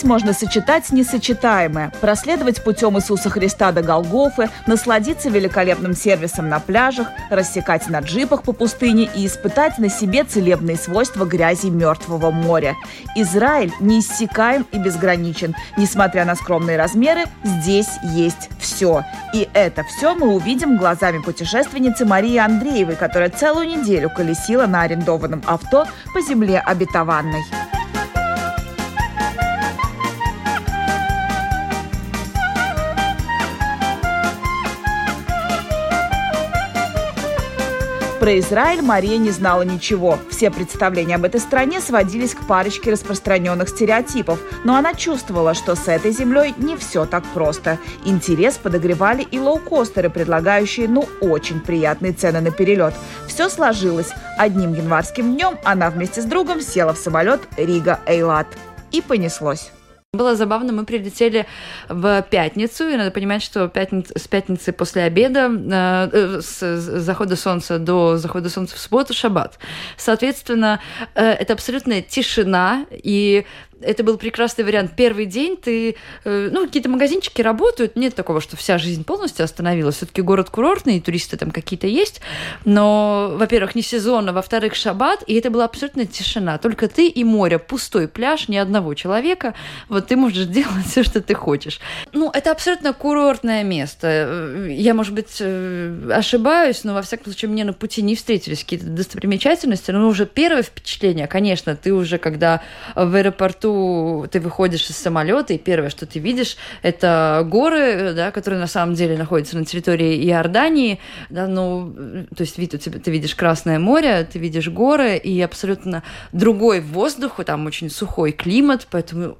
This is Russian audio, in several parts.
Здесь можно сочетать несочетаемое, проследовать путем Иисуса Христа до Голгофы, насладиться великолепным сервисом на пляжах, рассекать на джипах по пустыне и испытать на себе целебные свойства грязи Мертвого моря. Израиль неиссякаем и безграничен. Несмотря на скромные размеры, здесь есть все. И это все мы увидим глазами путешественницы Марии Андреевой, которая целую неделю колесила на арендованном авто по земле обетованной. Про Израиль Мария не знала ничего. Все представления об этой стране сводились к парочке распространенных стереотипов. Но она чувствовала, что с этой землей не все так просто. Интерес подогревали и лоукостеры, предлагающие, ну, очень приятные цены на перелет. Все сложилось. Одним январским днем она вместе с другом села в самолет Рига-Эйлат. И понеслось. Было забавно, мы прилетели в пятницу, и надо понимать, что пятниц, с пятницы после обеда, э, с захода солнца до захода солнца в субботу, шаббат. Соответственно, э, это абсолютная тишина, и это был прекрасный вариант. Первый день ты, э, ну, какие-то магазинчики работают, нет такого, что вся жизнь полностью остановилась. Все-таки город курортный, туристы там какие-то есть, но, во-первых, не сезонно, во-вторых, шаббат, и это была абсолютная тишина. Только ты и море, пустой пляж, ни одного человека. Вот ты можешь делать все, что ты хочешь. Ну, это абсолютно курортное место. Я, может быть, э, ошибаюсь, но, во всяком случае, мне на пути не встретились какие-то достопримечательности, но уже первое впечатление, конечно, ты уже, когда в аэропорту лету ты выходишь из самолета, и первое, что ты видишь, это горы, да, которые на самом деле находятся на территории Иордании, да, ну, то есть вид у тебя, ты видишь Красное море, ты видишь горы, и абсолютно другой воздух, там очень сухой климат, поэтому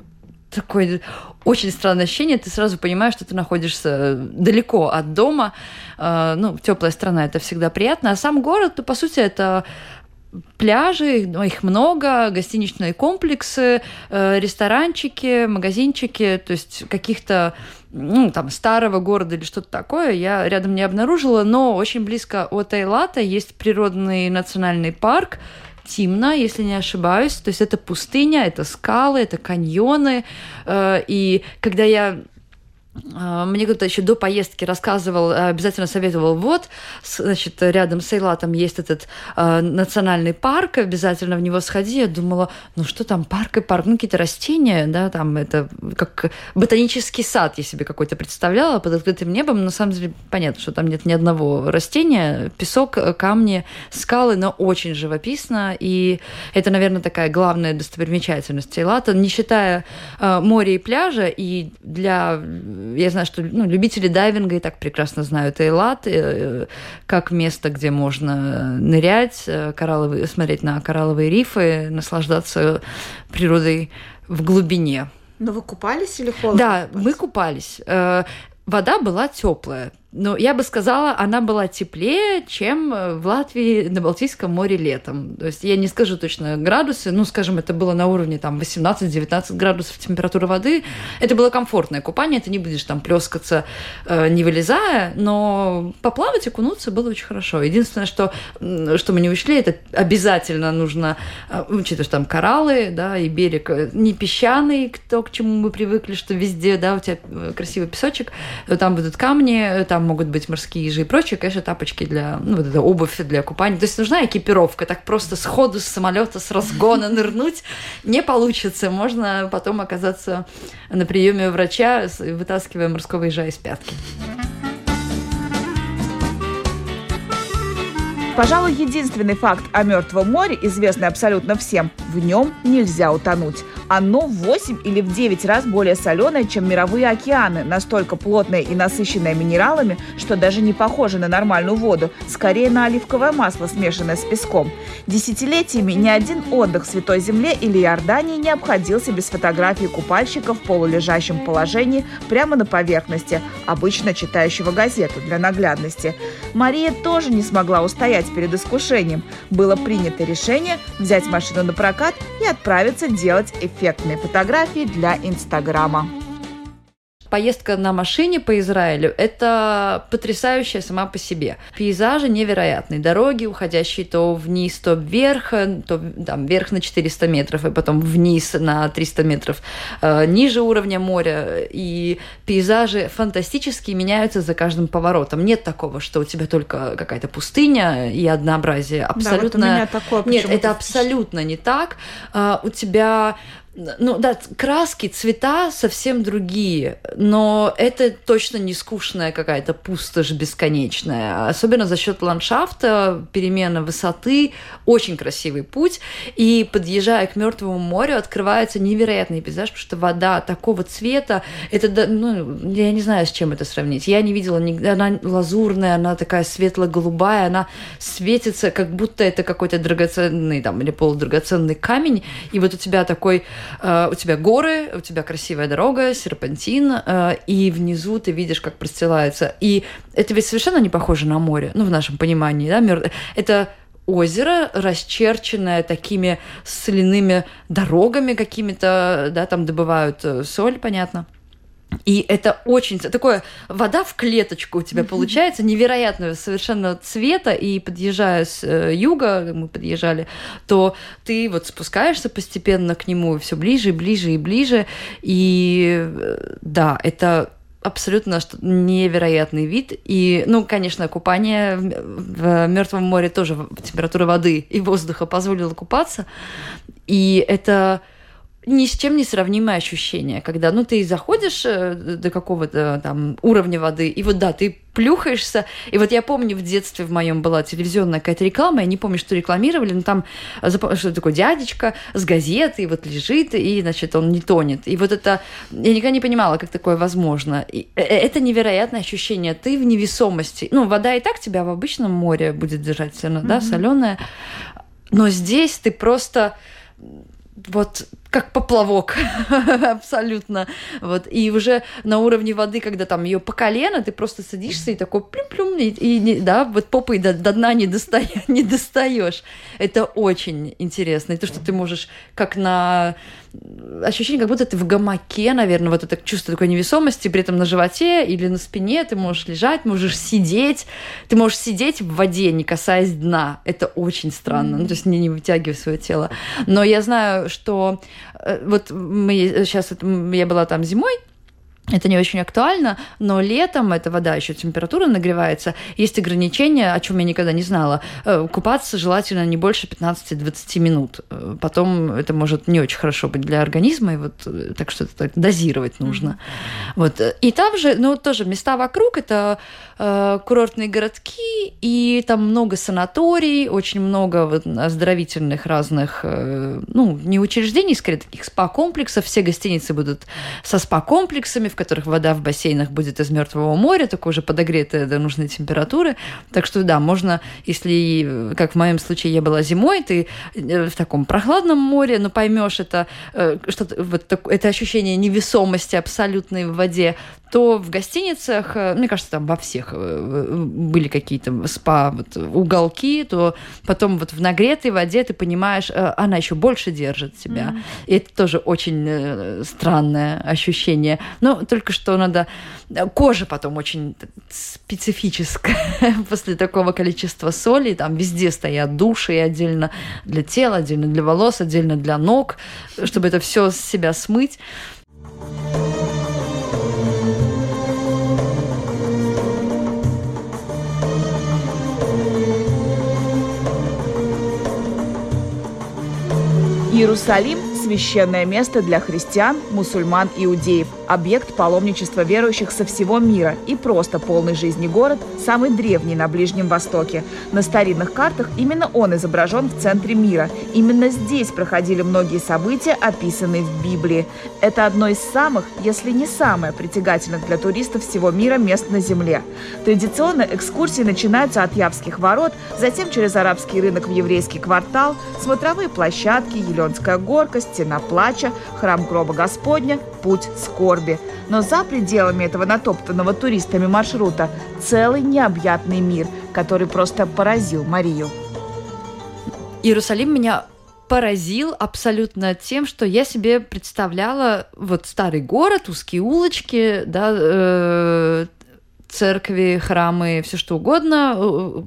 такое очень странное ощущение, ты сразу понимаешь, что ты находишься далеко от дома, э, ну, теплая страна, это всегда приятно, а сам город, то, по сути, это пляжи, их много, гостиничные комплексы, э, ресторанчики, магазинчики, то есть каких-то ну, там, старого города или что-то такое я рядом не обнаружила, но очень близко от Эйлата есть природный национальный парк, Тимна, если не ошибаюсь. То есть это пустыня, это скалы, это каньоны. Э, и когда я мне кто-то еще до поездки рассказывал, обязательно советовал, вот, значит, рядом с Эйлатом есть этот э, национальный парк, обязательно в него сходи. Я думала, ну что там, парк и парк, ну какие-то растения, да, там это как ботанический сад я себе какой-то представляла под открытым небом. На самом деле понятно, что там нет ни одного растения, песок, камни, скалы, но очень живописно. И это, наверное, такая главная достопримечательность Эйлата, не считая э, моря и пляжа, и для я знаю, что ну, любители дайвинга и так прекрасно знают Эйлат э, как место, где можно нырять, э, коралловые, смотреть на коралловые рифы, наслаждаться природой в глубине. Но вы купались или холодно? Да, купались? мы купались. Э, вода была теплая. Но я бы сказала, она была теплее, чем э, в Латвии на Балтийском море летом. То есть я не скажу точно градусы, ну, скажем, это было на уровне там 18-19 градусов температуры воды. Это было комфортное купание, ты не будешь там плескаться, э, не вылезая, но поплавать, окунуться было очень хорошо. Единственное, что, что мы не учли, это обязательно нужно, э, учитывая, что там кораллы, да, и берег э, не песчаный, то, к чему мы привыкли, что везде, да, у тебя красивый песочек, там будут камни, там там могут быть морские ежи и прочее, конечно, тапочки для, ну, вот это обувь для купания. То есть нужна экипировка, так просто сходу с самолета, с разгона нырнуть не получится. Можно потом оказаться на приеме у врача, вытаскивая морского ежа из пятки. Пожалуй, единственный факт о Мертвом море, известный абсолютно всем, в нем нельзя утонуть. Оно в 8 или в 9 раз более соленое, чем мировые океаны, настолько плотное и насыщенное минералами, что даже не похоже на нормальную воду, скорее на оливковое масло, смешанное с песком. Десятилетиями ни один отдых в Святой Земле или Иордании не обходился без фотографий купальщиков в полулежащем положении прямо на поверхности, обычно читающего газету для наглядности. Мария тоже не смогла устоять перед искушением. Было принято решение взять машину на прокат и отправиться делать эффектные фотографии для Инстаграма поездка на машине по Израилю – это потрясающая сама по себе. Пейзажи невероятные, дороги, уходящие то вниз, то вверх, то там, вверх на 400 метров, и потом вниз на 300 метров э, ниже уровня моря. И пейзажи фантастические, меняются за каждым поворотом. Нет такого, что у тебя только какая-то пустыня и однообразие. Абсолютно. Да, вот у меня такое, Нет, это абсолютно не так. Uh, у тебя ну да, краски, цвета совсем другие, но это точно не скучная какая-то пустошь бесконечная. Особенно за счет ландшафта, перемена высоты, очень красивый путь. И подъезжая к Мертвому морю, открывается невероятный пейзаж, потому что вода такого цвета, это, ну, я не знаю, с чем это сравнить. Я не видела, она лазурная, она такая светло-голубая, она светится, как будто это какой-то драгоценный там или полудрагоценный камень, и вот у тебя такой у тебя горы, у тебя красивая дорога, серпантин, э, и внизу ты видишь, как простилается. И это ведь совершенно не похоже на море, ну, в нашем понимании, да, это озеро, расчерченное такими соляными дорогами какими-то, да, там добывают э, соль, понятно. И это очень такое вода в клеточку у тебя получается невероятного совершенно цвета. И подъезжая с э, юга, мы подъезжали, то ты вот спускаешься постепенно к нему все ближе и ближе и ближе. И э, да, это абсолютно невероятный вид. И, ну, конечно, купание в Мертвом море тоже температура воды и воздуха позволила купаться. И это ни с чем не сравнимое ощущение, когда, ну, ты заходишь э, до какого-то там уровня воды, и вот, да, ты плюхаешься, и вот я помню, в детстве в моем была телевизионная какая-то реклама, я не помню, что рекламировали, но там что такой дядечка с газетой вот лежит, и, значит, он не тонет. И вот это, я никогда не понимала, как такое возможно. И э, это невероятное ощущение, ты в невесомости. Ну, вода и так тебя в обычном море будет держать все равно, mm-hmm. да, соленая, но здесь ты просто вот как поплавок, абсолютно. Вот. И уже на уровне воды, когда там ее по колено, ты просто садишься и такой плюм-плюм, и, и да, вот попой до, до дна не, доста... не достаешь. Это очень интересно. И то, что ты можешь как на ощущение, как будто ты в гамаке, наверное, вот это чувство такой невесомости, при этом на животе или на спине ты можешь лежать, можешь сидеть, ты можешь сидеть в воде, не касаясь дна. Это очень странно, ну, то есть не, не вытягивая свое тело. Но я знаю, что вот мы сейчас, я была там зимой, это не очень актуально, но летом эта вода еще температура нагревается, есть ограничения, о чем я никогда не знала. Э, купаться желательно не больше 15-20 минут. Э, потом это может не очень хорошо быть для организма, и вот э, так что это дозировать нужно. Mm-hmm. Вот. И там же, ну, тоже места вокруг это э, курортные городки, и там много санаторий, очень много вот, оздоровительных разных, э, ну, не учреждений, скорее таких спа-комплексов. Все гостиницы будут со спа-комплексами, в которых вода в бассейнах будет из Мертвого моря, только уже подогретая до нужной температуры. Так что да, можно, если, как в моем случае, я была зимой, ты э, в таком прохладном море, но поймешь это, э, что вот это ощущение невесомости абсолютной в воде, то в гостиницах, э, мне кажется, там во всех были какие-то спа вот, уголки, то потом вот в нагретой воде ты понимаешь, она еще больше держит тебя. Mm-hmm. И это тоже очень странное ощущение. Но только что надо... Кожа потом очень специфическая после такого количества соли. Там везде стоят души отдельно для тела, отдельно для волос, отдельно для ног, чтобы это все с себя смыть. Иерусалим священное место для христиан, мусульман, иудеев, объект паломничества верующих со всего мира и просто полный жизни город, самый древний на Ближнем Востоке. На старинных картах именно он изображен в центре мира. Именно здесь проходили многие события, описанные в Библии. Это одно из самых, если не самое притягательных для туристов всего мира мест на Земле. Традиционно экскурсии начинаются от Явских ворот, затем через арабский рынок в еврейский квартал, смотровые площадки, Еленская горка, стена плача, храм гроба Господня, путь скорби. Но за пределами этого натоптанного туристами маршрута целый необъятный мир, который просто поразил Марию. Иерусалим меня поразил абсолютно тем, что я себе представляла вот старый город, узкие улочки, да, э, церкви, храмы, все что угодно, э,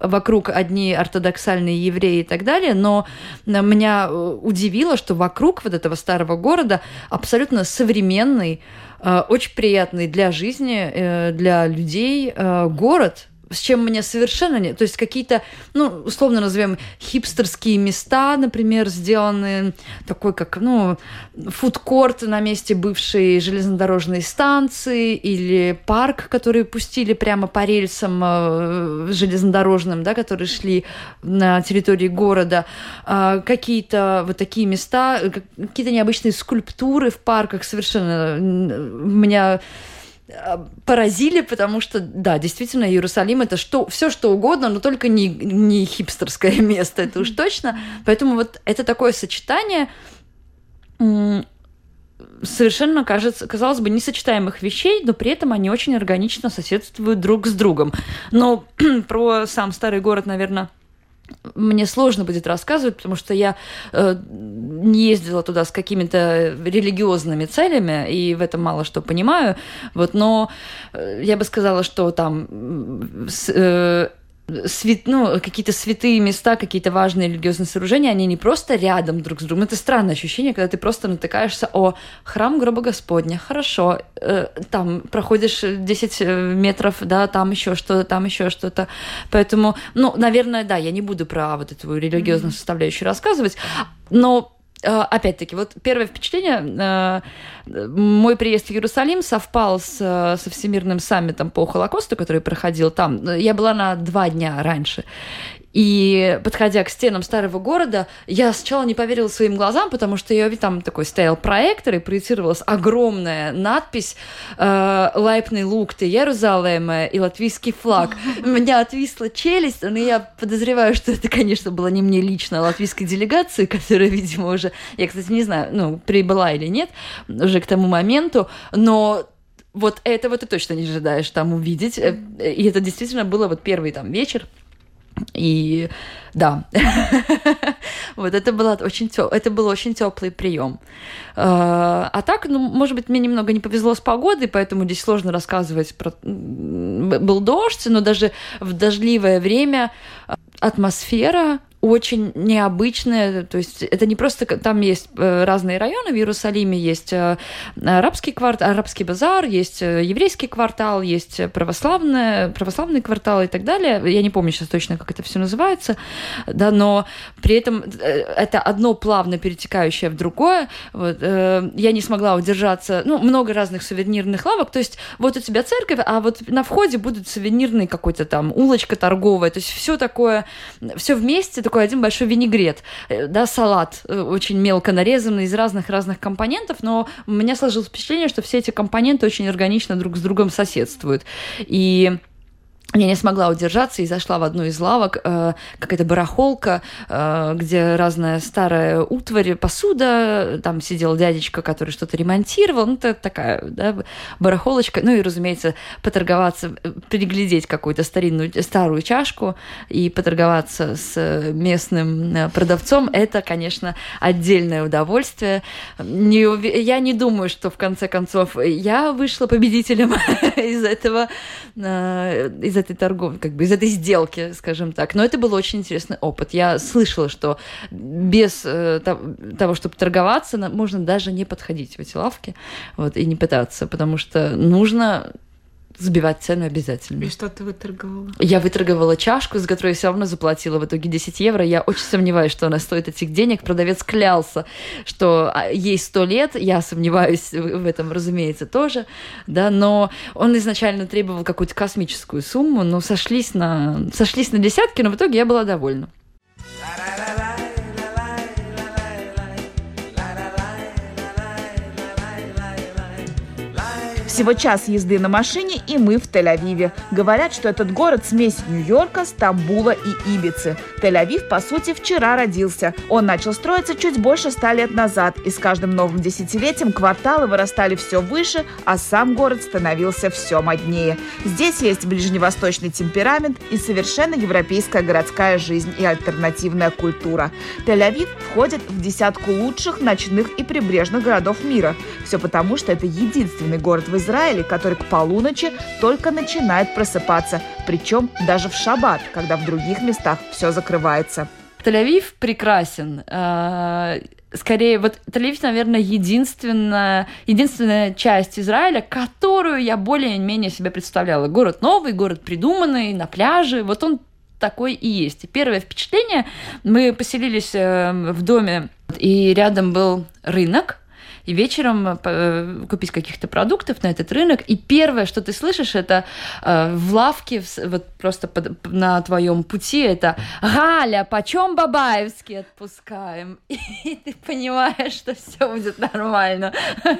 вокруг одни ортодоксальные евреи и так далее, но меня э, удивило, что вокруг вот этого старого города абсолютно современный, э, очень приятный для жизни, для людей город, с чем мне совершенно нет. То есть какие-то, ну, условно назовем, хипстерские места, например, сделаны такой, как, ну, фудкорт на месте бывшей железнодорожной станции или парк, который пустили прямо по рельсам э, железнодорожным, да, которые шли на территории города. Э, какие-то вот такие места, какие-то необычные скульптуры в парках совершенно меня Э, поразили, потому что, да, действительно, Иерусалим это что, все что угодно, но только не, не хипстерское место, это уж точно. Поэтому вот это такое сочетание совершенно, кажется, казалось бы, несочетаемых вещей, но при этом они очень органично соседствуют друг с другом. Но про сам старый город, наверное, мне сложно будет рассказывать, потому что я э, не ездила туда с какими-то религиозными целями, и в этом мало что понимаю. Вот, но э, я бы сказала, что там э, свят, ну, какие-то святые места, какие-то важные религиозные сооружения, они не просто рядом друг с другом. Это странное ощущение, когда ты просто натыкаешься о храм гроба Господня. Хорошо, э, там проходишь 10 э, метров, да, там еще что-то, там еще что-то. Поэтому, ну, наверное, да, я не буду про вот эту религиозную составляющую рассказывать, но опять-таки, вот первое впечатление, э, мой приезд в Иерусалим совпал с, со Всемирным саммитом по Холокосту, который проходил там. Я была на два дня раньше. И подходя к стенам старого города, я сначала не поверила своим глазам, потому что я там такой стоял проектор и проецировалась огромная надпись э, «Лайпный лук ты Иерусалима» и латвийский флаг. У меня отвисла челюсть, но я подозреваю, что это, конечно, было не мне лично, а латвийской делегации, которая, видимо, уже, я, кстати, не знаю, ну, прибыла или нет уже к тому моменту, но вот этого ты точно не ожидаешь там увидеть. Э, и это действительно было вот первый там вечер, и да, вот это, было очень тё... это был очень теплый прием. А, а так, ну, может быть, мне немного не повезло с погодой, поэтому здесь сложно рассказывать про... Был дождь, но даже в дождливое время атмосфера очень необычное, то есть это не просто, там есть э, разные районы в Иерусалиме, есть э, арабский квартал, арабский базар, есть э, еврейский квартал, есть православный, православный квартал и так далее. Я не помню сейчас точно, как это все называется, да, но при этом это одно плавно перетекающее в другое. Вот, я не смогла удержаться, ну, много разных сувенирных лавок, то есть вот у тебя церковь, а вот на входе будет сувенирный какой-то там улочка торговая, то есть все такое, все вместе, такой один большой винегрет, э, да, салат э, очень мелко нарезанный из разных-разных компонентов, но у меня сложилось впечатление, что все эти компоненты очень органично друг с другом соседствуют. И я не смогла удержаться и зашла в одну из лавок, э, какая-то барахолка, э, где разная старая утварь, посуда, там сидел дядечка, который что-то ремонтировал, ну, это такая, да, барахолочка, ну, и, разумеется, поторговаться, приглядеть какую-то старинную, старую чашку и поторговаться с местным э, продавцом, это, конечно, отдельное удовольствие. Не, я не думаю, что, в конце концов, я вышла победителем из этого, э, из этой торговли, как бы из этой сделки, скажем так. Но это был очень интересный опыт. Я слышала, что без э, того, чтобы торговаться, можно даже не подходить в эти лавки вот, и не пытаться, потому что нужно сбивать цену обязательно. И что ты выторговала? Я выторговала чашку, за которую я все равно заплатила в итоге 10 евро. Я очень сомневаюсь, что она стоит этих денег. Продавец клялся, что а, ей 100 лет. Я сомневаюсь в этом, разумеется, тоже. Да, но он изначально требовал какую-то космическую сумму, но сошлись на, сошлись на десятки, но в итоге я была довольна. Всего час езды на машине, и мы в Тель-Авиве. Говорят, что этот город смесь Нью-Йорка, Стамбула и Ибицы. Тель-Авив, по сути, вчера родился. Он начал строиться чуть больше ста лет назад, и с каждым новым десятилетием кварталы вырастали все выше, а сам город становился все моднее. Здесь есть ближневосточный темперамент и совершенно европейская городская жизнь и альтернативная культура. Тель-Авив входит в десятку лучших ночных и прибрежных городов мира. Все потому, что это единственный город в Израиле, который к полуночи только начинает просыпаться, причем даже в шаббат, когда в других местах все закрывается. Тель-Авив прекрасен. А, скорее, вот Тель-Авив, наверное, единственная, единственная часть Израиля, которую я более-менее себе представляла. Город новый, город придуманный, на пляже. Вот он такой и есть. И первое впечатление, мы поселились э, в доме, и рядом был рынок, и вечером э, э, купить каких-то продуктов на этот рынок. И первое, что ты слышишь, это э, в лавке, вот просто под, на твоем пути, это «Галя, почем бабаевский отпускаем?» И ты понимаешь, что все будет нормально.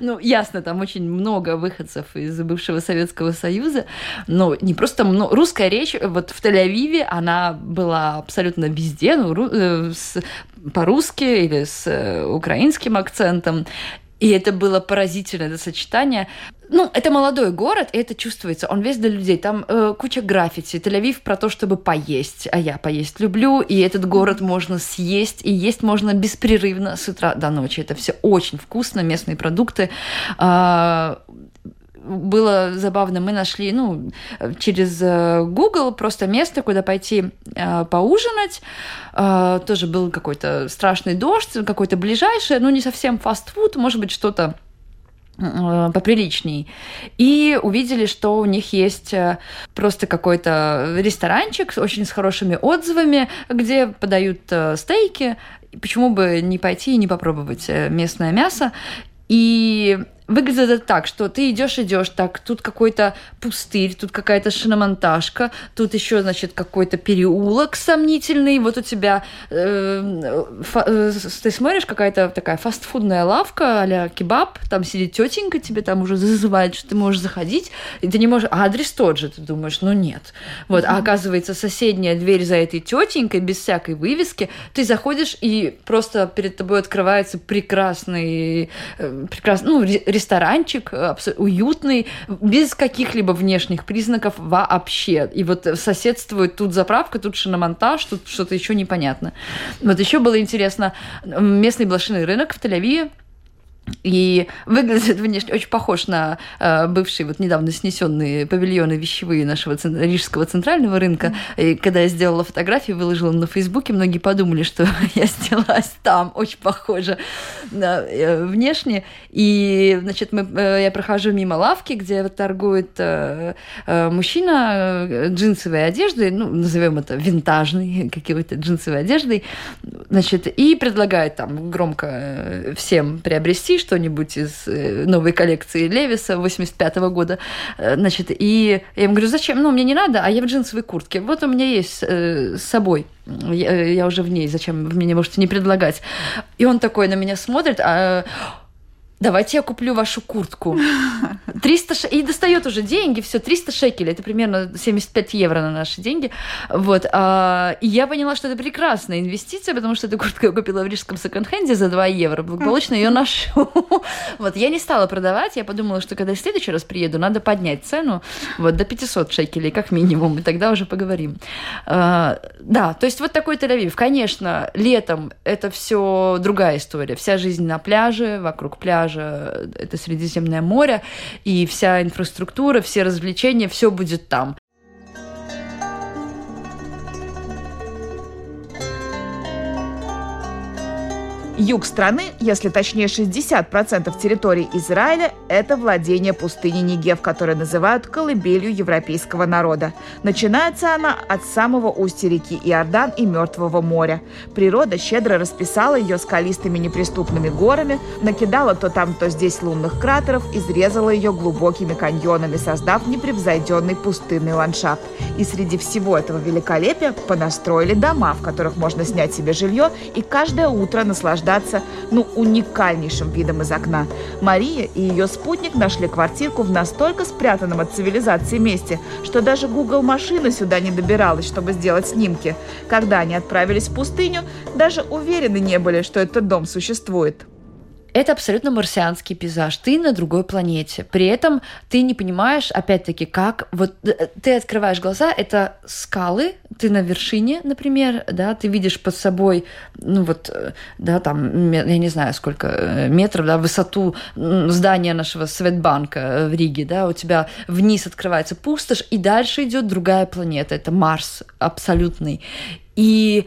Ну, ясно, там очень много выходцев из бывшего Советского Союза, но не просто много. Русская речь вот в Тель-Авиве, она была абсолютно везде, ну, по-русски или с украинским акцентом. И это было поразительное это сочетание. Ну, это молодой город, и это чувствуется. Он весь для людей. Там э, куча граффити. Тель-Авив про то, чтобы поесть. А я поесть люблю. И этот город можно съесть. И есть можно беспрерывно с утра до ночи. Это все очень вкусно. Местные продукты. Э, было забавно, мы нашли, ну, через э, Google просто место, куда пойти э, поужинать. Э, тоже был какой-то страшный дождь, какой-то ближайший, ну, не совсем фастфуд, может быть, что-то поприличней. И увидели, что у них есть просто какой-то ресторанчик очень с хорошими отзывами, где подают стейки. Почему бы не пойти и не попробовать местное мясо? И выглядит это так, что ты идешь, идешь, так, тут какой-то пустырь, тут какая-то шиномонтажка, тут еще, значит, какой-то переулок сомнительный, вот у тебя, э, э, ты смотришь, какая-то такая фастфудная лавка а кебаб, там сидит тетенька, тебе там уже зазывает, что ты можешь заходить, и ты не можешь, а адрес тот же, ты думаешь, ну нет. Вот, а оказывается, соседняя дверь за этой тетенькой, без всякой вывески, ты заходишь, и просто перед тобой открывается прекрасный, э, прекрасный, ну, ресторанчик уютный, без каких-либо внешних признаков вообще. И вот соседствует тут заправка, тут шиномонтаж, тут что-то еще непонятно. Вот еще было интересно, местный блошиный рынок в Тель-Авиве, и выглядит внешне очень похож на э, бывшие вот недавно снесенные павильоны вещевые нашего цен- рижского центрального рынка. И когда я сделала фотографии, выложила на Фейсбуке, многие подумали, что я снялась там, очень похоже на, э, внешне. И, значит, мы, э, я прохожу мимо лавки, где торгует э, э, мужчина э, джинсовой одеждой, ну, назовем это винтажной какой-то джинсовой одеждой, значит, и предлагает там громко э, всем приобрести что-нибудь из э, новой коллекции Левиса 85 -го года. Э, значит, и я ему говорю, зачем? Ну, мне не надо, а я в джинсовой куртке. Вот у меня есть э, с собой. Я, я уже в ней, зачем вы мне можете не предлагать? И он такой на меня смотрит, а давайте я куплю вашу куртку. 300 ш... И достает уже деньги, все, 300 шекелей, это примерно 75 евро на наши деньги. Вот. А, и я поняла, что это прекрасная инвестиция, потому что эту куртку я купила в рижском секонд-хенде за 2 евро, благополучно ее ношу. Вот. Я не стала продавать, я подумала, что когда в следующий раз приеду, надо поднять цену вот, до 500 шекелей, как минимум, и тогда уже поговорим. А, да, то есть вот такой Тель-Авив. Конечно, летом это все другая история. Вся жизнь на пляже, вокруг пляжа, пляжа, это Средиземное море, и вся инфраструктура, все развлечения, все будет там. Юг страны, если точнее 60% территории Израиля, это владение пустыни Нигев, которую называют колыбелью европейского народа. Начинается она от самого устья реки Иордан и Мертвого моря. Природа щедро расписала ее скалистыми неприступными горами, накидала то там, то здесь лунных кратеров, изрезала ее глубокими каньонами, создав непревзойденный пустынный ландшафт. И среди всего этого великолепия понастроили дома, в которых можно снять себе жилье и каждое утро наслаждаться наслаждаться, ну, уникальнейшим видом из окна. Мария и ее спутник нашли квартирку в настолько спрятанном от цивилизации месте, что даже Google машина сюда не добиралась, чтобы сделать снимки. Когда они отправились в пустыню, даже уверены не были, что этот дом существует. Это абсолютно марсианский пейзаж. Ты на другой планете. При этом ты не понимаешь, опять-таки, как... Вот э, ты открываешь глаза, это скалы, ты на вершине, например, да, ты видишь под собой, ну вот, э, да, там, я не знаю, сколько э, метров, да, высоту здания нашего Светбанка в Риге, да, у тебя вниз открывается пустошь, и дальше идет другая планета, это Марс абсолютный. И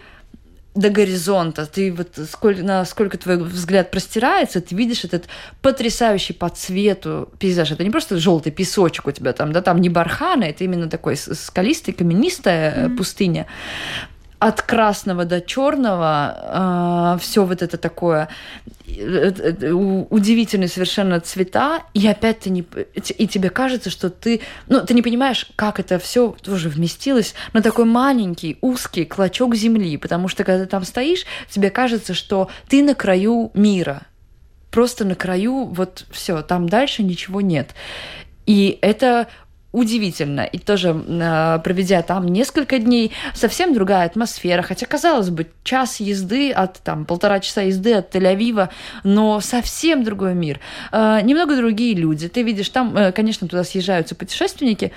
до горизонта, ты вот сколько, насколько твой взгляд простирается, ты видишь этот потрясающий по цвету пейзаж. Это не просто желтый песочек у тебя там, да, там не барханы, это именно такой скалистый, каменистая mm-hmm. пустыня от красного до черного э, а, все вот это такое э, э, удивительные совершенно цвета, и опять ты не и тебе кажется, что ты ну ты не понимаешь, как это все тоже вместилось на такой маленький узкий клочок земли, потому что когда ты там стоишь, тебе кажется, что ты на краю мира, просто на краю вот все, там дальше ничего нет. И это удивительно. И тоже, а, проведя там несколько дней, совсем другая атмосфера. Хотя, казалось бы, час езды от, там, полтора часа езды от Тель-Авива, но совсем другой мир. А, немного другие люди. Ты видишь, там, э, конечно, туда съезжаются путешественники,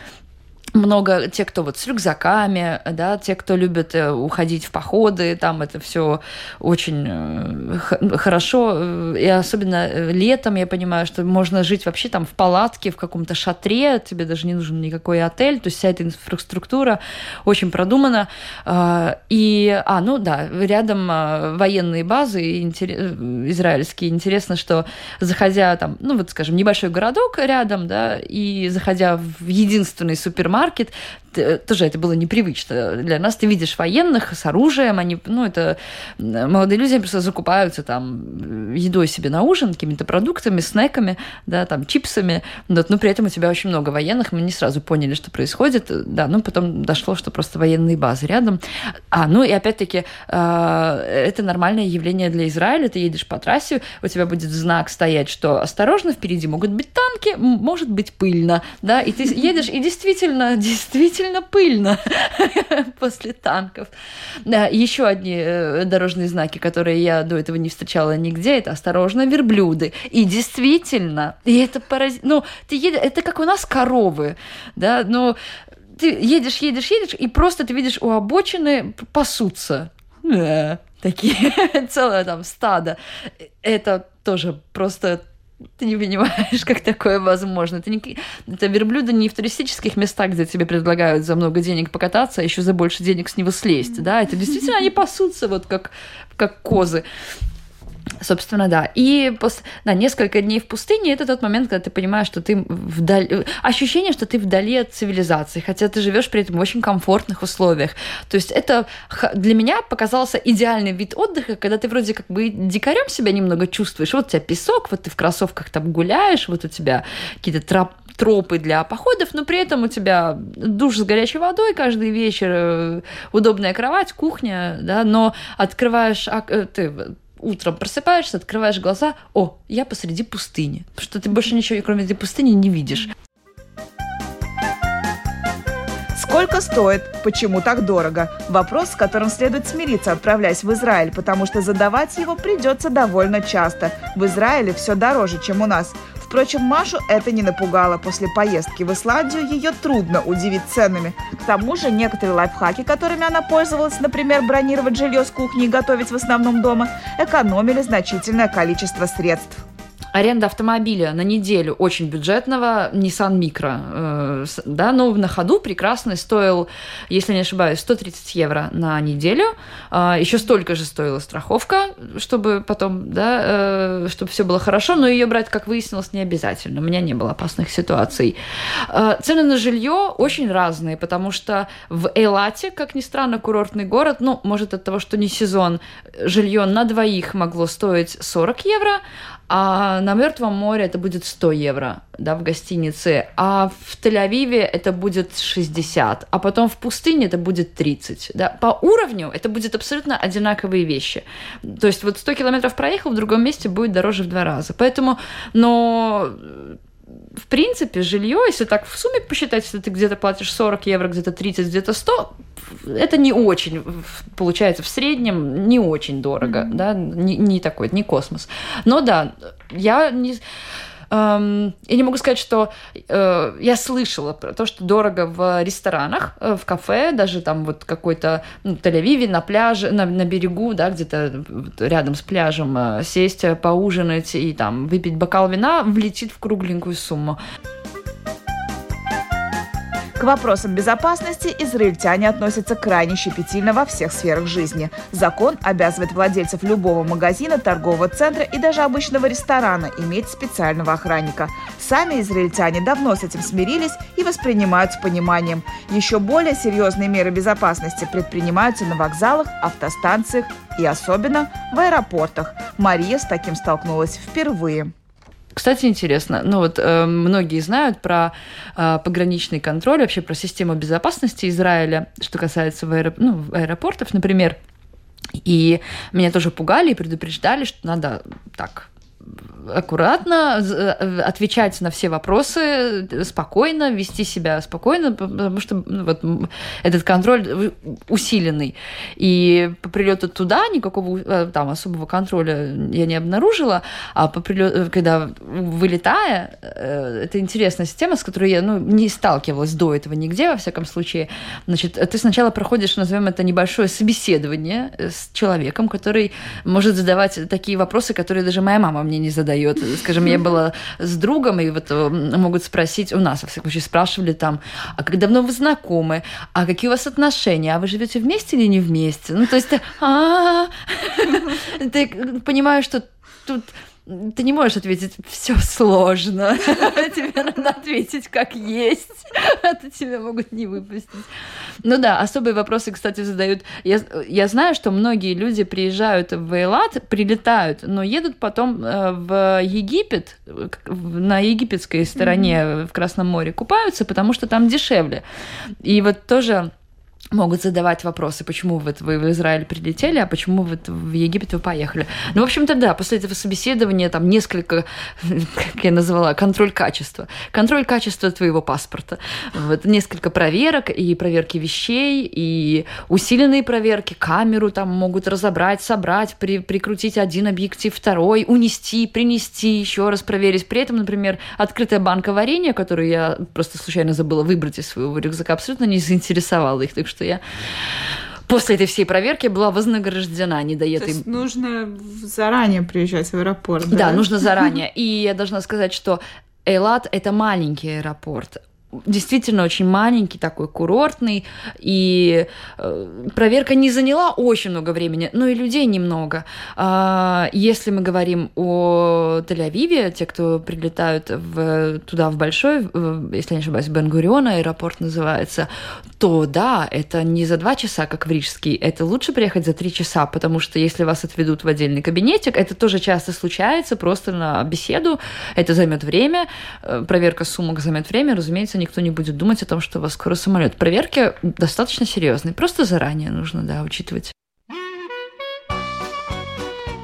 много те, кто вот с рюкзаками, да, те, кто любит э, уходить в походы, там это все очень э, хорошо, и особенно э, летом я понимаю, что можно жить вообще там в палатке, в каком-то шатре, тебе даже не нужен никакой отель, то есть вся эта инфраструктура очень продумана, а, и, а, ну да, рядом а, военные базы израильские, интересно, что заходя там, ну вот, скажем, небольшой городок рядом, да, и заходя в единственный супермаркет, супермаркет, тоже это было непривычно для нас. Ты видишь военных с оружием, они, ну, это молодые люди просто закупаются там едой себе на ужин, какими-то продуктами, снеками, да, там, чипсами, вот, но при этом у тебя очень много военных, мы не сразу поняли, что происходит, да, ну, потом дошло, что просто военные базы рядом. А, ну, и опять-таки, а, это нормальное явление для Израиля, ты едешь по трассе, у тебя будет знак стоять, что осторожно, впереди могут быть танки, может быть пыльно, да, и ты едешь, и действительно, действительно действительно пыльно после танков. Да, еще одни э, дорожные знаки, которые я до этого не встречала нигде, это «Осторожно, верблюды». И действительно, и это параз... Ну, ты едешь... Это как у нас коровы, да, но ты едешь, едешь, едешь, и просто ты видишь у обочины пасутся. Да, такие, целое там стадо. Это тоже просто ты не понимаешь, как такое возможно. Это, не... это верблюды не в туристических местах, где тебе предлагают за много денег покататься, а еще за больше денег с него слезть. Да? Это действительно они пасутся вот как, как козы. Собственно, да. И после, да, несколько дней в пустыне это тот момент, когда ты понимаешь, что ты вдали... Ощущение, что ты вдали от цивилизации, хотя ты живешь при этом в очень комфортных условиях. То есть это для меня показался идеальный вид отдыха, когда ты вроде как бы дикарем себя немного чувствуешь. Вот у тебя песок, вот ты в кроссовках там гуляешь, вот у тебя какие-то троп тропы для походов, но при этом у тебя душ с горячей водой каждый вечер, э, удобная кровать, кухня, да, но открываешь, э, ты утром просыпаешься, открываешь глаза, о, я посреди пустыни. Что ты больше ничего, кроме этой пустыни, не видишь. Сколько стоит? Почему так дорого? Вопрос, с которым следует смириться, отправляясь в Израиль, потому что задавать его придется довольно часто. В Израиле все дороже, чем у нас. Впрочем, Машу это не напугало. После поездки в Исландию ее трудно удивить ценами. К тому же некоторые лайфхаки, которыми она пользовалась, например, бронировать жилье с кухней и готовить в основном дома, экономили значительное количество средств. Аренда автомобиля на неделю очень бюджетного Nissan Micro, э, да, но на ходу прекрасный, стоил, если не ошибаюсь, 130 евро на неделю. Э, еще столько же стоила страховка, чтобы потом, да, э, чтобы все было хорошо, но ее брать, как выяснилось, не обязательно. У меня не было опасных ситуаций. Э, цены на жилье очень разные, потому что в Эйлате, как ни странно, курортный город, ну, может от того, что не сезон, жилье на двоих могло стоить 40 евро, а на Мертвом море это будет 100 евро, да, в гостинице, а в Тель-Авиве это будет 60, а потом в пустыне это будет 30, да. По уровню это будет абсолютно одинаковые вещи. То есть вот 100 километров проехал, в другом месте будет дороже в два раза. Поэтому, но в принципе, жилье, если так в сумме посчитать, если ты где-то платишь 40 евро, где-то 30, где-то 100, это не очень, получается, в среднем не очень дорого, mm-hmm. да, не, не такой, не космос. Но да, я не Эм, я не могу сказать, что э, я слышала про то, что дорого в ресторанах, э, в кафе, даже там вот какой-то ну, Тель-Авиве на пляже, на, на берегу, да, где-то рядом с пляжем э, сесть, поужинать и там выпить бокал вина влетит в кругленькую сумму. К вопросам безопасности израильтяне относятся крайне щепетильно во всех сферах жизни. Закон обязывает владельцев любого магазина, торгового центра и даже обычного ресторана иметь специального охранника. Сами израильтяне давно с этим смирились и воспринимают с пониманием. Еще более серьезные меры безопасности предпринимаются на вокзалах, автостанциях и особенно в аэропортах. Мария с таким столкнулась впервые. Кстати, интересно, ну вот э, многие знают про э, пограничный контроль, вообще про систему безопасности Израиля, что касается в аэроп... ну, аэропортов, например. И меня тоже пугали и предупреждали, что надо так аккуратно, э, отвечать на все вопросы спокойно, вести себя спокойно, потому что ну, вот, этот контроль усиленный. И по прилету туда никакого э, там особого контроля я не обнаружила, а по прилету, когда вылетая, э, это интересная система, с которой я ну, не сталкивалась до этого нигде, во всяком случае. Значит, ты сначала проходишь, назовем это небольшое собеседование с человеком, который может задавать такие вопросы, которые даже моя мама мне не задает. Скажем, я была с другом, и вот э, могут спросить, у нас, во всяком случае, спрашивали там, а как давно вы знакомы, а какие у вас отношения, а вы живете вместе или не вместе? Ну, то есть ты, а ты понимаешь, что тут ты не можешь ответить все сложно. Тебе надо ответить как есть, а то тебя могут не выпустить. Ну да, особые вопросы, кстати, задают. Я, я знаю, что многие люди приезжают в Эйлат, прилетают, но едут потом э, в Египет, на египетской стороне mm-hmm. в Красном море купаются, потому что там дешевле. И вот тоже могут задавать вопросы, почему вы, вы в Израиль прилетели, а почему вы в Египет вы поехали. Ну, в общем-то, да, после этого собеседования там несколько, как я назвала, контроль качества. Контроль качества твоего паспорта. Вот, несколько проверок, и проверки вещей, и усиленные проверки, камеру там могут разобрать, собрать, при, прикрутить один объектив, второй, унести, принести, еще раз проверить. При этом, например, открытая банка варенья, которую я просто случайно забыла выбрать из своего рюкзака, абсолютно не заинтересовала их, так что что я после этой всей проверки была вознаграждена недоетой. То есть нужно заранее приезжать в аэропорт, да? Да, нужно заранее. И я должна сказать, что Эйлат – это маленький аэропорт действительно очень маленький, такой курортный, и э, проверка не заняла очень много времени, но и людей немного. Э, если мы говорим о Тель-Авиве, те, кто прилетают в, туда в большой, если я не ошибаюсь, Бен-Гурион аэропорт называется, то да, это не за два часа, как в Рижский, это лучше приехать за три часа, потому что если вас отведут в отдельный кабинетик, это тоже часто случается, просто на беседу, это займет время, э, проверка сумок займет время, разумеется, никто не будет думать о том, что у вас скоро самолет. Проверки достаточно серьезные. Просто заранее нужно, да, учитывать.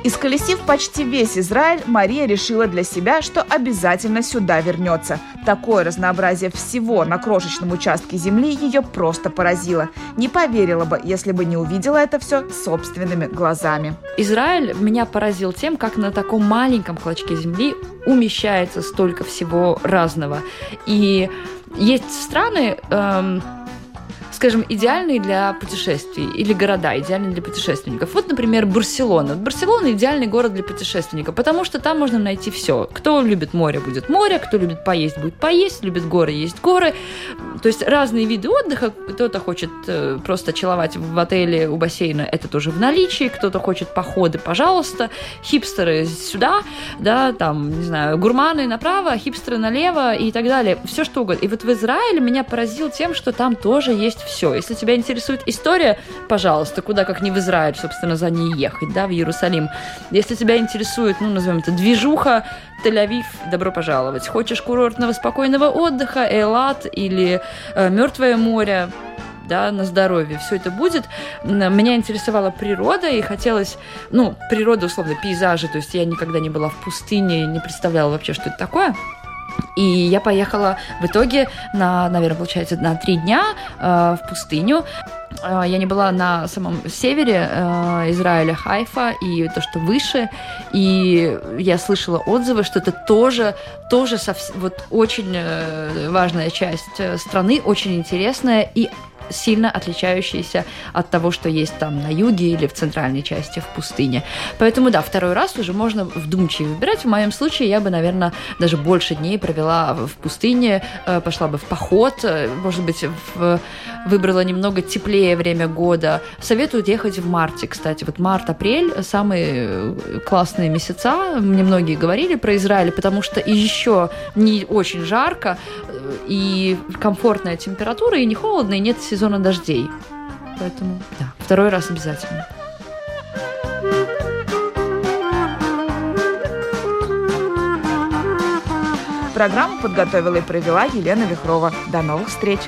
Исколесив почти весь Израиль, Мария решила для себя, что обязательно сюда вернется. Такое разнообразие всего на крошечном участке земли ее просто поразило. Не поверила бы, если бы не увидела это все собственными глазами. Израиль меня поразил тем, как на таком маленьком клочке земли умещается столько всего разного. И есть страны, эм, скажем, идеальные для путешествий или города идеальные для путешественников. Вот, например, Барселона. Барселона идеальный город для путешественника, потому что там можно найти все. Кто любит море, будет море, кто любит поесть, будет поесть, любит горы, есть горы. То есть разные виды отдыха. Кто-то хочет э, просто чиловать в отеле у бассейна, это тоже в наличии. Кто-то хочет походы, пожалуйста. Хипстеры сюда, да, там, не знаю, гурманы направо, хипстеры налево и так далее. Все что угодно. И вот в Израиле меня поразил тем, что там тоже есть все. Если тебя интересует история, пожалуйста, куда как не в Израиль, собственно, за ней ехать, да, в Иерусалим. Если тебя интересует, ну, назовем это, движуха, Тель-Авив, добро пожаловать. Хочешь курортного спокойного отдыха, Элат или э, Мертвое море, да, на здоровье, все это будет. Меня интересовала природа, и хотелось, ну, природа, условно, пейзажи, то есть я никогда не была в пустыне, не представляла вообще, что это такое. И я поехала в итоге на, наверное, получается, на три дня э, в пустыню. Э, я не была на самом севере э, Израиля, Хайфа, и то, что выше. И я слышала отзывы, что это тоже, тоже совсем, вот очень э, важная часть э, страны, очень интересная. И сильно отличающиеся от того, что есть там на юге или в центральной части, в пустыне. Поэтому, да, второй раз уже можно вдумчиво выбирать. В моем случае я бы, наверное, даже больше дней провела в пустыне, э, пошла бы в поход, э, может быть, в, выбрала немного теплее время года. Советую ехать в марте, кстати. Вот март-апрель самые классные месяца. Мне многие говорили про Израиль, потому что еще не очень жарко, э, и комфортная температура, и не холодно, и нет сезона сезона дождей. Поэтому, да, второй раз обязательно. Программу подготовила и провела Елена Вихрова. До новых встреч!